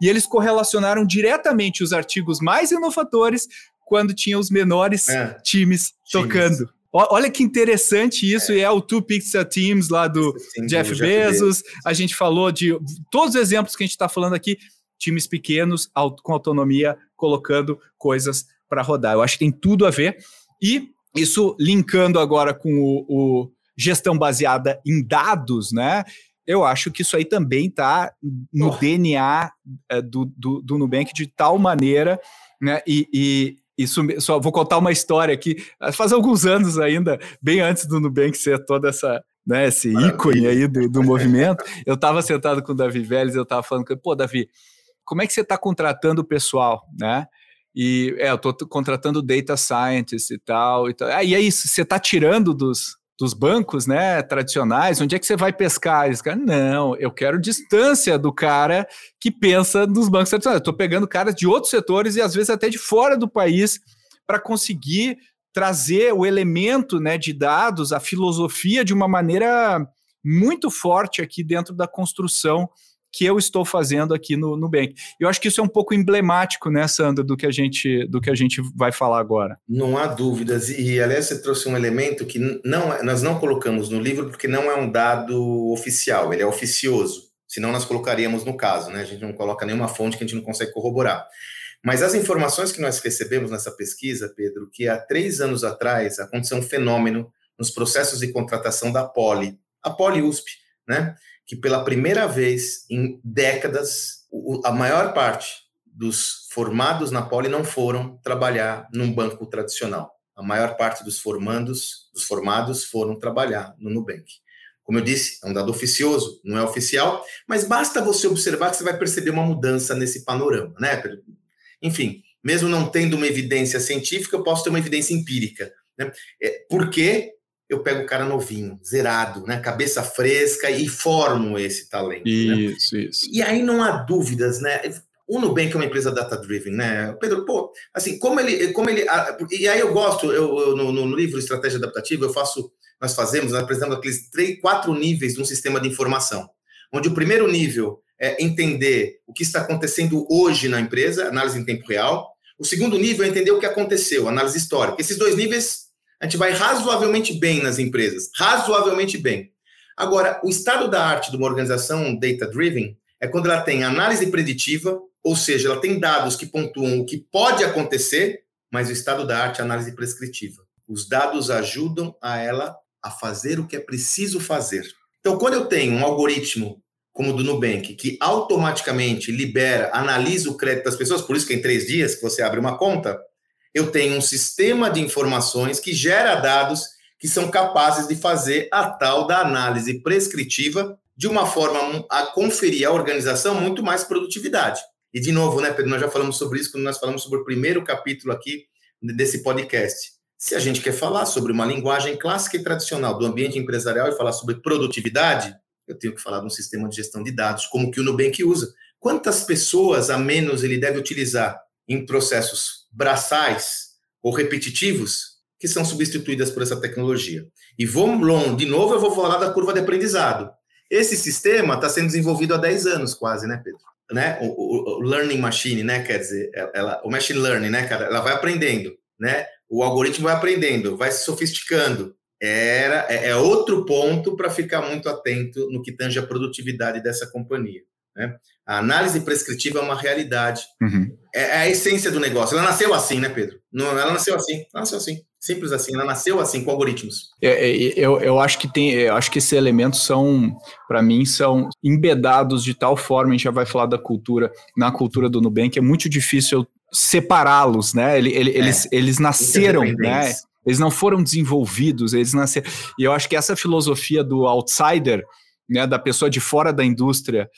E eles correlacionaram diretamente os artigos mais inovadores quando tinha os menores é, times, times tocando. Olha que interessante isso, é. e é o Two Pizza Teams lá do Sim, Jeff, do Bezos. Jeff A gente falou de todos os exemplos que a gente está falando aqui, times pequenos, com autonomia, colocando coisas para rodar. Eu acho que tem tudo a ver. E isso linkando agora com o, o gestão baseada em dados, né? Eu acho que isso aí também está no oh. DNA é, do, do, do, Nubank de tal maneira, né? E, e isso só vou contar uma história aqui, faz alguns anos ainda, bem antes do Nubank ser toda essa né, esse ícone aí do, do movimento, eu estava sentado com o Davi Vélez, eu estava falando, pô, Davi, como é que você está contratando o pessoal, né? E é, eu estou contratando data scientists e tal, e tal. Ah, e é isso, você está tirando dos, dos bancos, né, tradicionais, onde é que você vai pescar? Eles, cara, não, eu quero distância do cara que pensa nos bancos tradicionais. Estou pegando caras de outros setores e às vezes até de fora do país para conseguir trazer o elemento, né, de dados, a filosofia de uma maneira muito forte aqui dentro da construção que eu estou fazendo aqui no Nubank. Eu acho que isso é um pouco emblemático, né, Sandra, do que a gente, do que a gente vai falar agora. Não há dúvidas. E, aliás, você trouxe um elemento que não, é, nós não colocamos no livro porque não é um dado oficial, ele é oficioso. Senão nós colocaríamos no caso, né? A gente não coloca nenhuma fonte que a gente não consegue corroborar. Mas as informações que nós recebemos nessa pesquisa, Pedro, que há três anos atrás aconteceu um fenômeno nos processos de contratação da Poli, a Poli USP, né? Que pela primeira vez em décadas, a maior parte dos formados na Poli não foram trabalhar num banco tradicional. A maior parte dos formandos, dos formados foram trabalhar no Nubank. Como eu disse, é um dado oficioso, não é oficial, mas basta você observar que você vai perceber uma mudança nesse panorama, né? Enfim, mesmo não tendo uma evidência científica, eu posso ter uma evidência empírica. Né? É, porque eu pego o cara novinho, zerado, né? cabeça fresca e formo esse talento. Né? Isso, né? isso. E aí não há dúvidas, né? O Nubank é uma empresa data-driven, né? Pedro, pô, assim, como ele. Como ele e aí eu gosto, eu, eu no, no, livro Estratégia Adaptativa, eu faço, nós fazemos, nós apresentamos aqueles três, quatro níveis de um sistema de informação. Onde o primeiro nível é entender o que está acontecendo hoje na empresa, análise em tempo real. O segundo nível é entender o que aconteceu, análise histórica. Esses dois níveis a gente vai razoavelmente bem nas empresas, razoavelmente bem. Agora, o estado da arte de uma organização data-driven é quando ela tem análise preditiva, ou seja, ela tem dados que pontuam o que pode acontecer, mas o estado da arte é análise prescritiva. Os dados ajudam a ela a fazer o que é preciso fazer. Então, quando eu tenho um algoritmo como o do Nubank, que automaticamente libera, analisa o crédito das pessoas, por isso que em três dias que você abre uma conta, eu tenho um sistema de informações que gera dados que são capazes de fazer a tal da análise prescritiva de uma forma a conferir à organização muito mais produtividade. E, de novo, né, Pedro, nós já falamos sobre isso quando nós falamos sobre o primeiro capítulo aqui desse podcast. Se a gente quer falar sobre uma linguagem clássica e tradicional do ambiente empresarial e falar sobre produtividade, eu tenho que falar de um sistema de gestão de dados, como que o Nubank usa. Quantas pessoas a menos ele deve utilizar em processos braçais ou repetitivos que são substituídas por essa tecnologia? E vou long, de novo, eu vou falar da curva de aprendizado. Esse sistema está sendo desenvolvido há 10 anos, quase, né, Pedro? Né? O, o, o, learning machine, né? Quer dizer, ela, o machine learning, né, cara? Ela vai aprendendo, né? O algoritmo vai aprendendo, vai se sofisticando. Era, é, é outro ponto para ficar muito atento no que tange a produtividade dessa companhia. Né? A análise prescritiva é uma realidade. Uhum. É, é, a essência do negócio. Ela nasceu assim, né, Pedro? Não, ela nasceu assim. Ela nasceu assim. Simples assim, ela nasceu assim com algoritmos. É, é, eu, eu acho que tem, eu acho que esses elementos são, para mim, são embedados de tal forma, a gente já vai falar da cultura, na cultura do Nubank, é muito difícil separá-los, né? Ele, ele, é. Eles, eles nasceram, né? Eles não foram desenvolvidos, eles nasceram. E eu acho que essa filosofia do outsider, né, da pessoa de fora da indústria,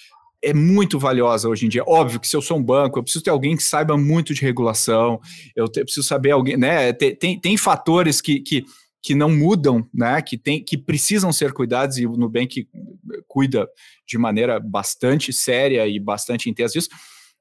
é muito valiosa hoje em dia. Óbvio que se eu sou um banco, eu preciso ter alguém que saiba muito de regulação, eu te, preciso saber alguém, né? Tem, tem, tem fatores que, que, que não mudam, né? Que, tem, que precisam ser cuidados, e o Nubank cuida de maneira bastante séria e bastante intensa disso.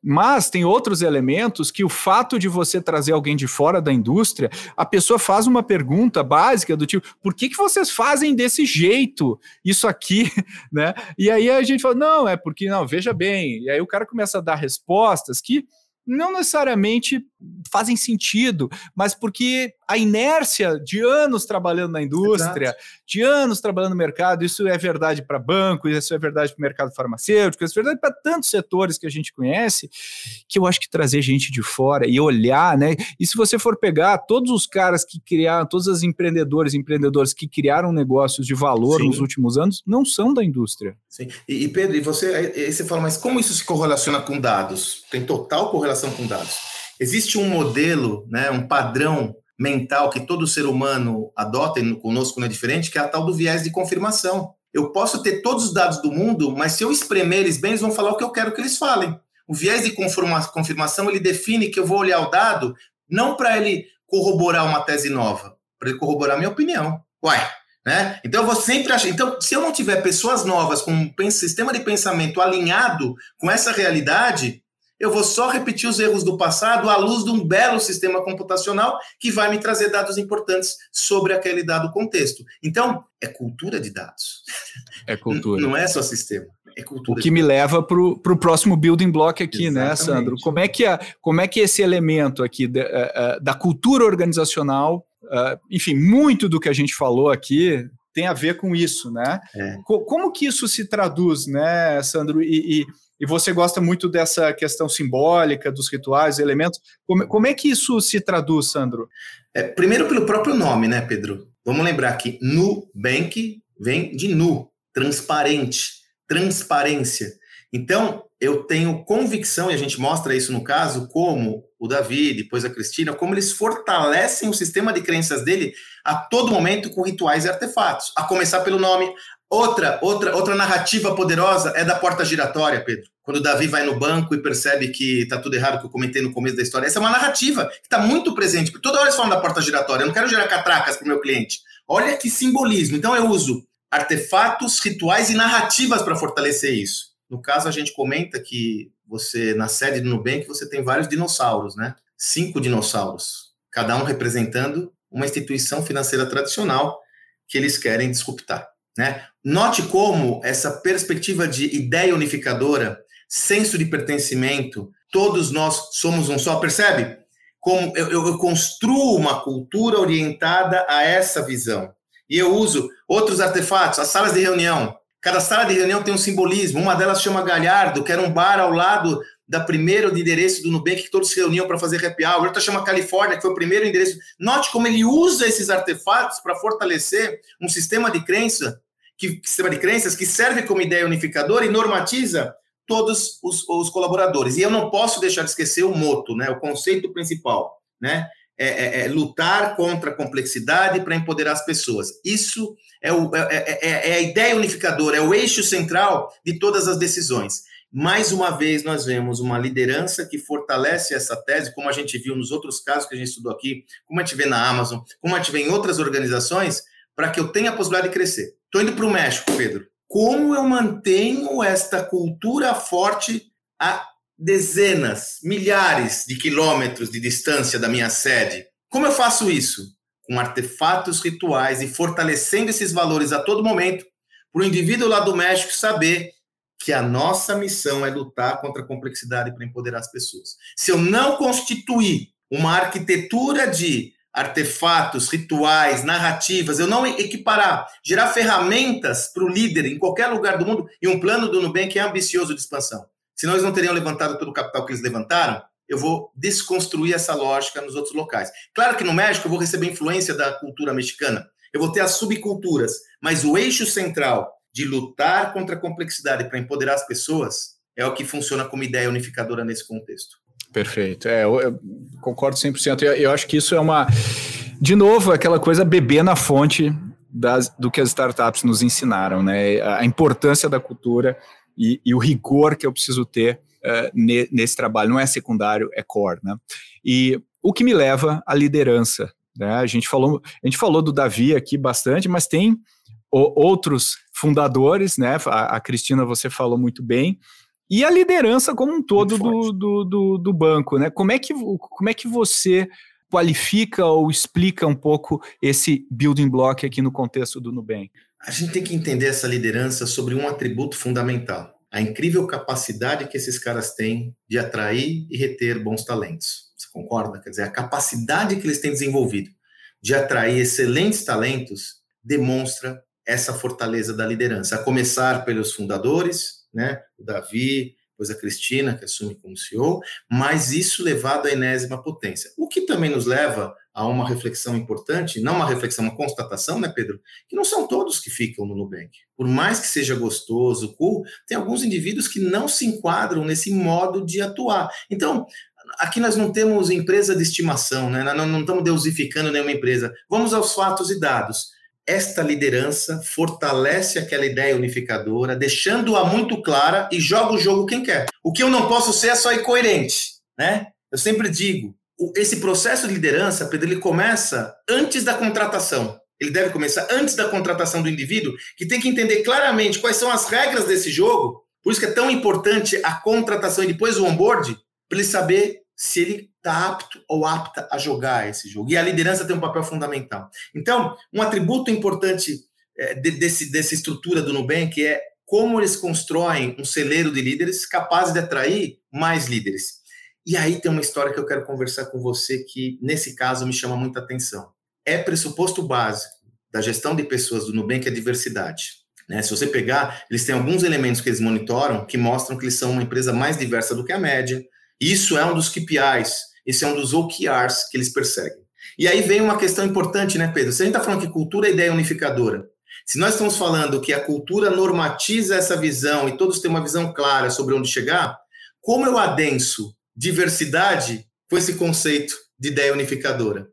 Mas tem outros elementos que o fato de você trazer alguém de fora da indústria, a pessoa faz uma pergunta básica do tipo: por que, que vocês fazem desse jeito isso aqui, né? E aí a gente fala: não, é porque, não, veja bem. E aí o cara começa a dar respostas que não necessariamente fazem sentido, mas porque a inércia de anos trabalhando na indústria, Exato. de anos trabalhando no mercado, isso é verdade para banco, isso é verdade para o mercado farmacêutico, isso é verdade para tantos setores que a gente conhece, que eu acho que trazer gente de fora e olhar, né? E se você for pegar todos os caras que criaram, todos os empreendedores, empreendedores que criaram negócios de valor Sim. nos últimos anos, não são da indústria. Sim. E, e Pedro, e você, você fala, mas como isso se correlaciona com dados? Tem total correlação com dados. Existe um modelo, né, um padrão mental que todo ser humano adota e conosco não é diferente, que é a tal do viés de confirmação. Eu posso ter todos os dados do mundo, mas se eu espremer eles bem, eles vão falar o que eu quero que eles falem. O viés de confirmação, ele define que eu vou olhar o dado não para ele corroborar uma tese nova, para ele corroborar a minha opinião. Uai, né? Então eu vou sempre achar. Então, se eu não tiver pessoas novas com um sistema de pensamento alinhado com essa realidade, eu vou só repetir os erros do passado à luz de um belo sistema computacional que vai me trazer dados importantes sobre aquele dado contexto. Então, é cultura de dados. É cultura. não é só sistema. É cultura o que me leva para o próximo building block aqui, né, Exatamente. né, Sandro? Como é que, a, como é que esse elemento aqui da, eh, eh, da cultura organizacional, uh, enfim, muito do que a gente falou aqui tem a ver com isso, né? É. Como que isso se traduz, né, Sandro? E, e e você gosta muito dessa questão simbólica, dos rituais, elementos. Como, como é que isso se traduz, Sandro? É, primeiro pelo próprio nome, né, Pedro? Vamos lembrar que Nubank vem de nu, transparente, transparência. Então, eu tenho convicção, e a gente mostra isso no caso, como o Davi, depois a Cristina, como eles fortalecem o sistema de crenças dele a todo momento com rituais e artefatos. A começar pelo nome. Outra, outra, outra narrativa poderosa é da porta giratória, Pedro. Quando o Davi vai no banco e percebe que está tudo errado, que eu comentei no começo da história. Essa é uma narrativa que está muito presente. Toda hora eles falam da porta giratória. Eu não quero gerar catracas para o meu cliente. Olha que simbolismo. Então eu uso artefatos, rituais e narrativas para fortalecer isso. No caso, a gente comenta que você, na sede do Nubank, você tem vários dinossauros, né? Cinco dinossauros, cada um representando uma instituição financeira tradicional que eles querem disruptar. Né? Note como essa perspectiva de ideia unificadora, senso de pertencimento, todos nós somos um só, percebe? Como eu, eu, construo uma cultura orientada a essa visão. E eu uso outros artefatos, as salas de reunião. Cada sala de reunião tem um simbolismo. Uma delas chama Galhardo, que era um bar ao lado da primeira de endereço do Nubank, que todos se reuniam para fazer happy hour. Outra chama Califórnia, que foi o primeiro endereço. Note como ele usa esses artefatos para fortalecer um sistema de crença, que, sistema de crenças que serve como ideia unificadora e normatiza todos os, os colaboradores. E eu não posso deixar de esquecer o moto, né, o conceito principal, né? É, é, é lutar contra a complexidade para empoderar as pessoas. Isso é, o, é, é, é, é a ideia unificadora, é o eixo central de todas as decisões. Mais uma vez, nós vemos uma liderança que fortalece essa tese, como a gente viu nos outros casos que a gente estudou aqui, como a gente vê na Amazon, como a gente vê em outras organizações, para que eu tenha a possibilidade de crescer. Estou indo para o México, Pedro. Como eu mantenho esta cultura forte a dezenas, milhares de quilômetros de distância da minha sede? Como eu faço isso? Com artefatos rituais e fortalecendo esses valores a todo momento, para o indivíduo lá do México saber que a nossa missão é lutar contra a complexidade para empoderar as pessoas. Se eu não constituir uma arquitetura de artefatos, rituais, narrativas, eu não equiparar, gerar ferramentas para o líder em qualquer lugar do mundo e um plano do Nubank é ambicioso de expansão. Senão eles não teriam levantado todo o capital que eles levantaram, eu vou desconstruir essa lógica nos outros locais. Claro que no México eu vou receber influência da cultura mexicana, eu vou ter as subculturas, mas o eixo central de lutar contra a complexidade para empoderar as pessoas é o que funciona como ideia unificadora nesse contexto. Perfeito. É, eu, eu concordo 100%. Eu, eu acho que isso é uma. De novo, aquela coisa beber na fonte das, do que as startups nos ensinaram, né? A importância da cultura e, e o rigor que eu preciso ter uh, ne, nesse trabalho. Não é secundário, é core, né? E o que me leva à liderança. Né? A, gente falou, a gente falou do Davi aqui bastante, mas tem o, outros fundadores, né? A, a, Cristina, você falou muito bem. E a liderança como um todo do, do, do, do, banco, né? Como é, que, como é que você qualifica ou explica um pouco esse building block aqui no contexto do Nubank? A gente tem que entender essa liderança sobre um atributo fundamental: a incrível capacidade que esses caras têm de atrair e reter bons talentos. Você concorda? Quer dizer, a capacidade que eles têm desenvolvido de atrair excelentes talentos demonstra essa fortaleza da liderança, a começar pelos fundadores, né, o Davi, depois a Cristina, que assume como CEO, mas isso levado à enésima potência. O que também nos leva a uma reflexão importante, não uma reflexão, uma constatação, né, Pedro? Que não são todos que ficam no Nubank. Por mais que seja gostoso, cool, tem alguns indivíduos que não se enquadram nesse modo de atuar. Então, aqui nós não temos empresa de estimação, né? Não, não estamos deusificando nenhuma empresa. Vamos aos fatos e dados esta liderança fortalece aquela ideia unificadora, deixando-a muito clara e joga o jogo quem quer. O que eu não posso ser é só incoerente, né? Eu sempre digo, esse processo de liderança, Pedro, ele começa antes da contratação. Ele deve começar antes da contratação do indivíduo, que tem que entender claramente quais são as regras desse jogo. Por isso que é tão importante a contratação e depois o onboard, para ele saber se ele está apto ou apta a jogar esse jogo. E a liderança tem um papel fundamental. Então, um atributo importante é, de, desse, dessa estrutura do Nubank é como eles constroem um celeiro de líderes capazes de atrair mais líderes. E aí tem uma história que eu quero conversar com você que, nesse caso, me chama muita atenção. É pressuposto básico da gestão de pessoas do Nubank a diversidade. Né? Se você pegar, eles têm alguns elementos que eles monitoram que mostram que eles são uma empresa mais diversa do que a média, isso é um dos KPIs, esse é um dos OKRs que eles perseguem. E aí vem uma questão importante, né, Pedro? Se a gente está falando que cultura é ideia unificadora, Se nós estamos falando que a cultura normatiza essa visão e todos têm uma visão clara sobre onde chegar, como eu adenso diversidade com esse conceito de ideia unificadora?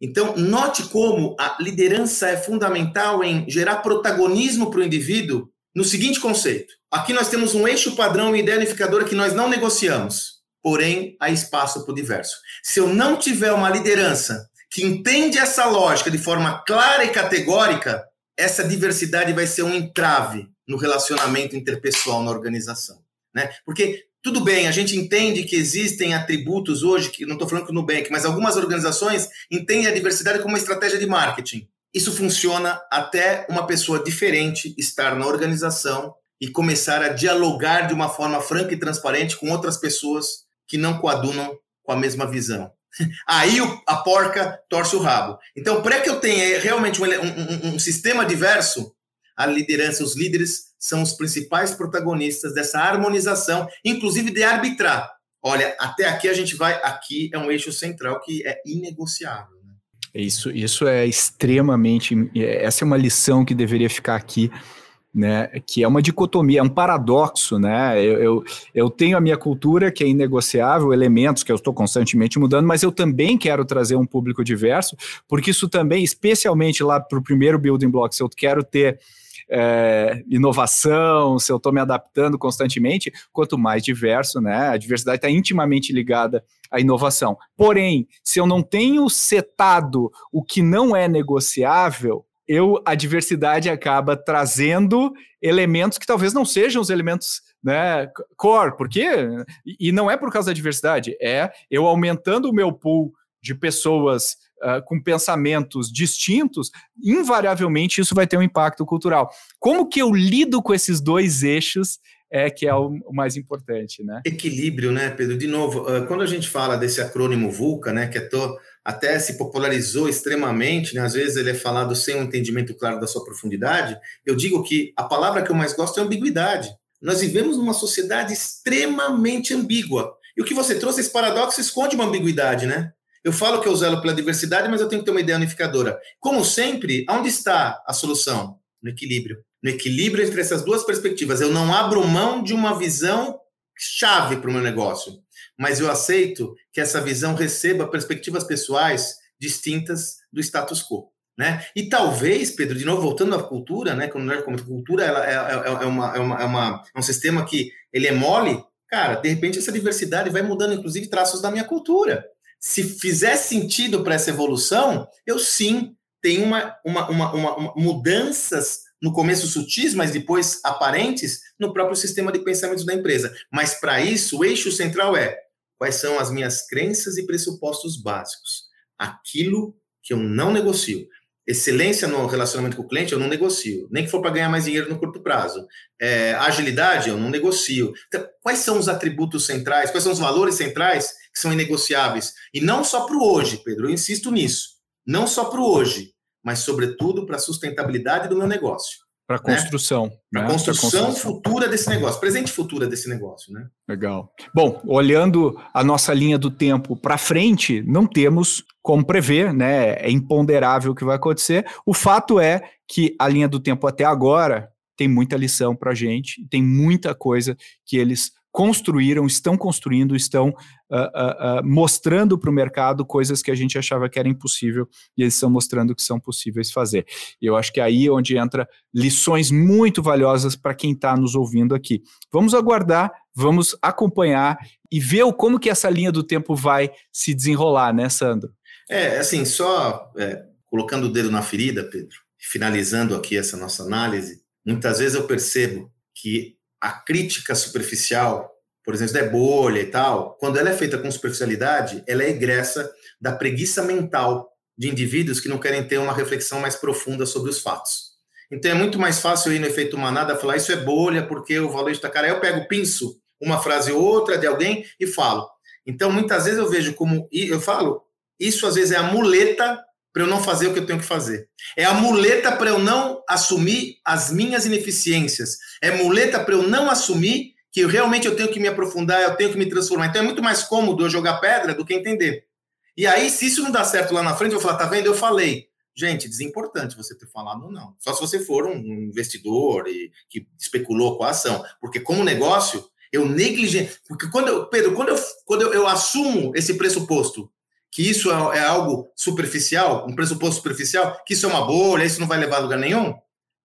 Então, note como a liderança é fundamental em gerar protagonismo para o indivíduo no seguinte conceito. Aqui nós temos um eixo padrão e ideia unificadora que nós não negociamos, porém há espaço para o diverso. Se eu não tiver uma liderança que entende essa lógica de forma clara e categórica, essa diversidade vai ser um entrave no relacionamento interpessoal na organização. Né? Porque tudo bem, a gente entende que existem atributos hoje, que não estou falando que o Nubank, mas algumas organizações entendem a diversidade como uma estratégia de marketing. Isso funciona até uma pessoa diferente estar na organização e começar a dialogar de uma forma franca e transparente com outras pessoas que não coadunam com a mesma visão. Aí a porca torce o rabo. Então, para que eu tenha realmente um, um, um, sistema diverso, a liderança, os líderes são os principais protagonistas dessa harmonização, inclusive de arbitrar. Olha, até aqui a gente vai, aqui é um eixo central que é inegociável. Né? Isso, isso é extremamente. Essa é uma lição que deveria ficar aqui né, que é uma dicotomia, é um paradoxo, né? Eu, eu, eu, tenho a minha cultura que é inegociável, elementos que eu estou constantemente mudando, mas eu também quero trazer um público diverso, porque isso também, especialmente lá para o primeiro building block, se eu quero ter é, inovação, se eu estou me adaptando constantemente, quanto mais diverso, né? A diversidade está intimamente ligada à inovação. Porém, se eu não tenho setado o que não é negociável, eu a diversidade acaba trazendo elementos que talvez não sejam os elementos né, core, porque e não é por causa da diversidade, é eu aumentando o meu pool de pessoas uh, com pensamentos distintos, invariavelmente isso vai ter um impacto cultural. Como que eu lido com esses dois eixos é que é o, mais importante, né? Equilíbrio, né, Pedro? De novo, uh, quando a gente fala desse acrônimo VUCA, né, que é to até se popularizou extremamente, né? às vezes ele é falado sem um entendimento claro da sua profundidade. Eu digo que a palavra que eu mais gosto é ambiguidade. Nós vivemos numa sociedade extremamente ambígua. E o que você trouxe, esse paradoxo, esconde uma ambiguidade, né? Eu falo que eu zelo pela diversidade, mas eu tenho que ter uma ideia unificadora. Como sempre, onde está a solução? No equilíbrio. No equilíbrio entre essas duas perspectivas. Eu não abro mão de uma visão chave para o meu negócio mas eu aceito que essa visão receba perspectivas pessoais distintas do status quo. Né? E talvez, Pedro, de novo, voltando à cultura, né? Quando nós como cultura ela é, é, é, uma, é, uma, é, uma, é um sistema que ele é mole, cara, de repente essa diversidade vai mudando, inclusive, traços da minha cultura. Se fizer sentido para essa evolução, eu sim tenho uma, uma, uma, uma, mudanças no começo sutis, mas depois aparentes, no próprio sistema de pensamentos da empresa. Mas para isso, o eixo central é quais são as minhas crenças e pressupostos básicos. Aquilo que eu não negocio. Excelência no relacionamento com o cliente, eu não negocio. Nem que for para ganhar mais dinheiro no curto prazo. É, agilidade, eu não negocio. Então, quais são os atributos centrais, quais são os valores centrais que são inegociáveis? E não só para o hoje, Pedro, eu insisto nisso. Não só para o hoje, mas, sobretudo, para a sustentabilidade do meu negócio. Para a construção. Né? Para a né? construção, construção futura desse negócio, presente e futura desse negócio. Né? Legal. Bom, olhando a nossa linha do tempo para frente, não temos como prever, né? É imponderável o que vai acontecer. O fato é que a linha do tempo até agora tem muita lição para a gente, tem muita coisa que eles construíram, estão construindo, estão uh, uh, uh, mostrando para o mercado coisas que a gente achava que era impossível e eles estão mostrando que são possíveis fazer. E eu acho que é aí onde entra lições muito valiosas para quem está nos ouvindo aqui. Vamos aguardar, vamos acompanhar e ver como que essa linha do tempo vai se desenrolar, né, Sandro? É, assim, só é, colocando o dedo na ferida, Pedro, finalizando aqui essa nossa análise, muitas vezes eu percebo que a crítica superficial, por exemplo, da bolha e tal, quando ela é feita com superficialidade, ela é egressa da preguiça mental de indivíduos que não querem ter uma reflexão mais profunda sobre os fatos. Então é muito mais fácil ir no efeito manada falar isso é bolha porque o valor está caro. Aí eu pego, pinço uma frase ou outra de alguém e falo. Então muitas vezes eu vejo como eu falo, isso às vezes é a muleta para eu não fazer o que eu tenho que fazer. É a muleta para eu não assumir as minhas ineficiências. É muleta para eu não assumir que realmente eu tenho que me aprofundar, eu tenho que me transformar. Então é muito mais cômodo eu jogar pedra do que entender. E aí, se isso não dá certo lá na frente, eu vou falar, tá vendo? Eu falei. Gente, desimportante você ter falado ou não. Só se você for um investidor e que especulou com a ação. Porque como negócio, eu negligencio. Porque quando eu, Pedro, quando eu, quando eu, eu assumo esse pressuposto que isso é, é, algo superficial, um pressuposto superficial, que isso é uma bolha, isso não vai levar a lugar nenhum,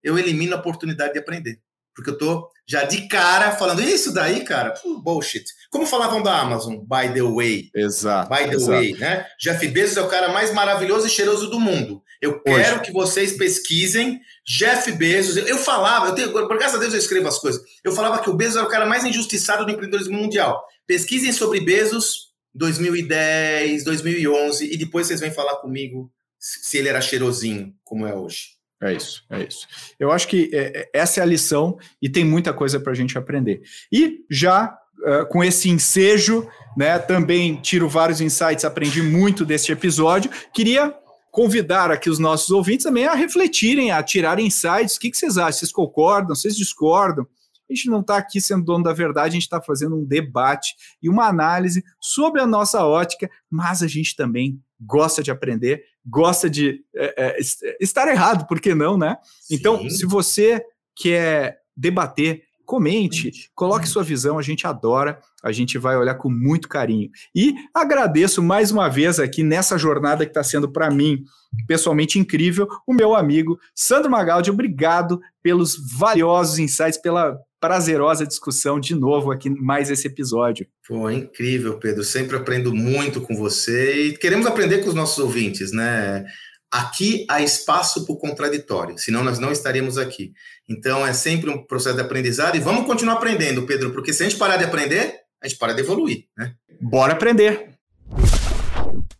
eu elimino a oportunidade de aprender. Porque eu tô já de cara falando, isso daí, cara, bullshit. Como falavam da Amazon, by the way. Exato. By the exato. way, né? Jeff Bezos é o cara mais maravilhoso e cheiroso do mundo. Eu Hoje. quero que vocês pesquisem Jeff Bezos. Eu falava, eu tenho, por graças a Deus eu escrevo as coisas. Eu falava que o Bezos era o cara mais injustiçado do empreendedorismo mundial. Pesquisem sobre Bezos 2010, 2011 e depois vocês vêm falar comigo se ele era cheirosinho como é hoje. É isso, é isso. Eu acho que é, essa é a lição e tem muita coisa para a gente aprender. E já uh, com esse ensejo, né, também tiro vários insights, aprendi muito deste episódio. Queria convidar aqui os nossos ouvintes também a refletirem, a tirarem insights. O que, que vocês acham? Vocês concordam? Vocês discordam? A gente não está aqui sendo dono da verdade, a gente está fazendo um debate e uma análise sobre a nossa ótica, mas a gente também gosta de aprender, gosta de é, é, estar errado, por que não, né? Sim. Então, se você quer debater, comente, coloque sua visão, a gente adora, a gente vai olhar com muito carinho. E agradeço mais uma vez aqui nessa jornada que está sendo para mim pessoalmente incrível, o meu amigo Sandro Magaldi, obrigado pelos valiosos insights, pela prazerosa discussão de novo aqui mais esse episódio. Pô, incrível, Pedro. Sempre aprendo muito com você e queremos aprender com os nossos ouvintes, né? Aqui há espaço para o contraditório, senão nós não estaríamos aqui. Então é sempre um processo de aprendizado e vamos continuar aprendendo, Pedro, porque se a gente parar de aprender, a gente para de evoluir, né? Bora aprender!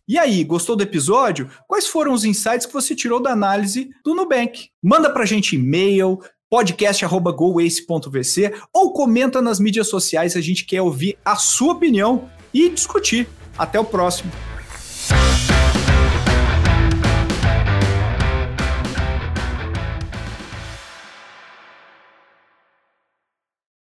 E aí, gostou do episódio? Quais foram os insights que você tirou da análise do Nubank? Manda pra gente e-mail, podcast.goace.vc ou comenta nas mídias sociais, a gente quer ouvir a sua opinião e discutir. Até o próximo.